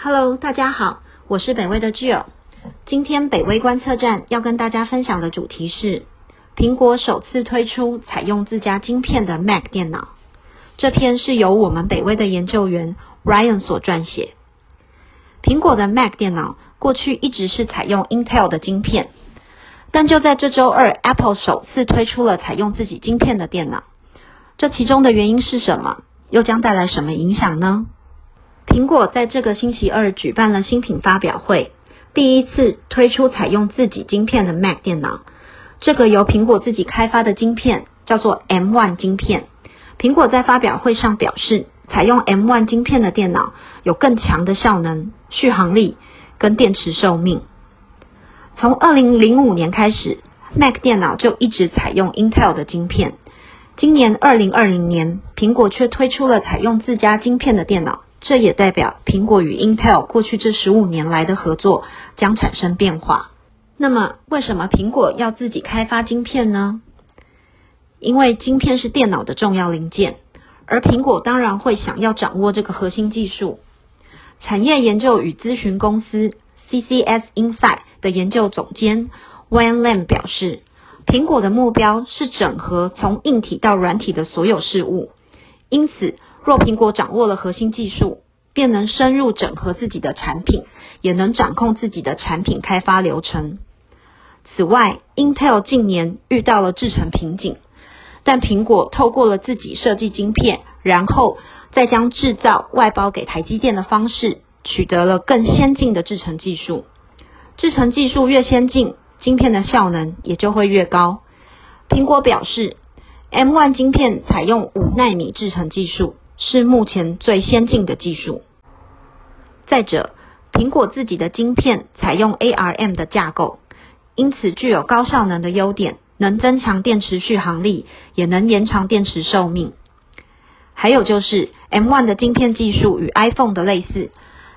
Hello，大家好，我是北威的 Jill。今天北威观测站要跟大家分享的主题是苹果首次推出采用自家晶片的 Mac 电脑。这篇是由我们北威的研究员 Ryan 所撰写。苹果的 Mac 电脑过去一直是采用 Intel 的晶片，但就在这周二，Apple 首次推出了采用自己晶片的电脑。这其中的原因是什么？又将带来什么影响呢？苹果在这个星期二举办了新品发表会，第一次推出采用自己晶片的 Mac 电脑。这个由苹果自己开发的晶片叫做 M1 晶片。苹果在发表会上表示，采用 M1 晶片的电脑有更强的效能、续航力跟电池寿命。从二零零五年开始，Mac 电脑就一直采用 Intel 的晶片。今年二零二零年，苹果却推出了采用自家晶片的电脑。这也代表苹果与 Intel 过去这十五年来的合作将产生变化。那么，为什么苹果要自己开发晶片呢？因为晶片是电脑的重要零件，而苹果当然会想要掌握这个核心技术。产业研究与咨询公司 CCS Insight 的研究总监 Wayne Lam 表示，苹果的目标是整合从硬体到软体的所有事物，因此。若苹果掌握了核心技术，便能深入整合自己的产品，也能掌控自己的产品开发流程。此外，Intel 近年遇到了制程瓶颈，但苹果透过了自己设计晶片，然后再将制造外包给台积电的方式，取得了更先进的制程技术。制程技术越先进，晶片的效能也就会越高。苹果表示，M1 晶片采用五纳米制程技术。是目前最先进的技术。再者，苹果自己的晶片采用 ARM 的架构，因此具有高效能的优点，能增强电池续航力，也能延长电池寿命。还有就是 M1 的晶片技术与 iPhone 的类似，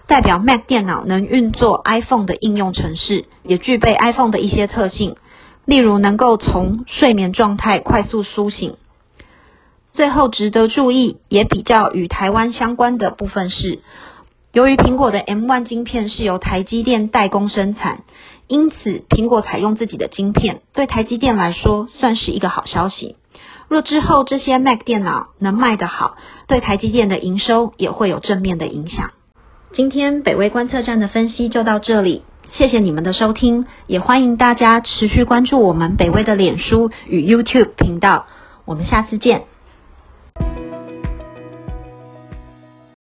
代表 Mac 电脑能运作 iPhone 的应用程式，也具备 iPhone 的一些特性，例如能够从睡眠状态快速苏醒。最后值得注意，也比较与台湾相关的部分是，由于苹果的 M1 晶片是由台积电代工生产，因此苹果采用自己的晶片，对台积电来说算是一个好消息。若之后这些 Mac 电脑能卖得好，对台积电的营收也会有正面的影响。今天北威观测站的分析就到这里，谢谢你们的收听，也欢迎大家持续关注我们北威的脸书与 YouTube 频道，我们下次见。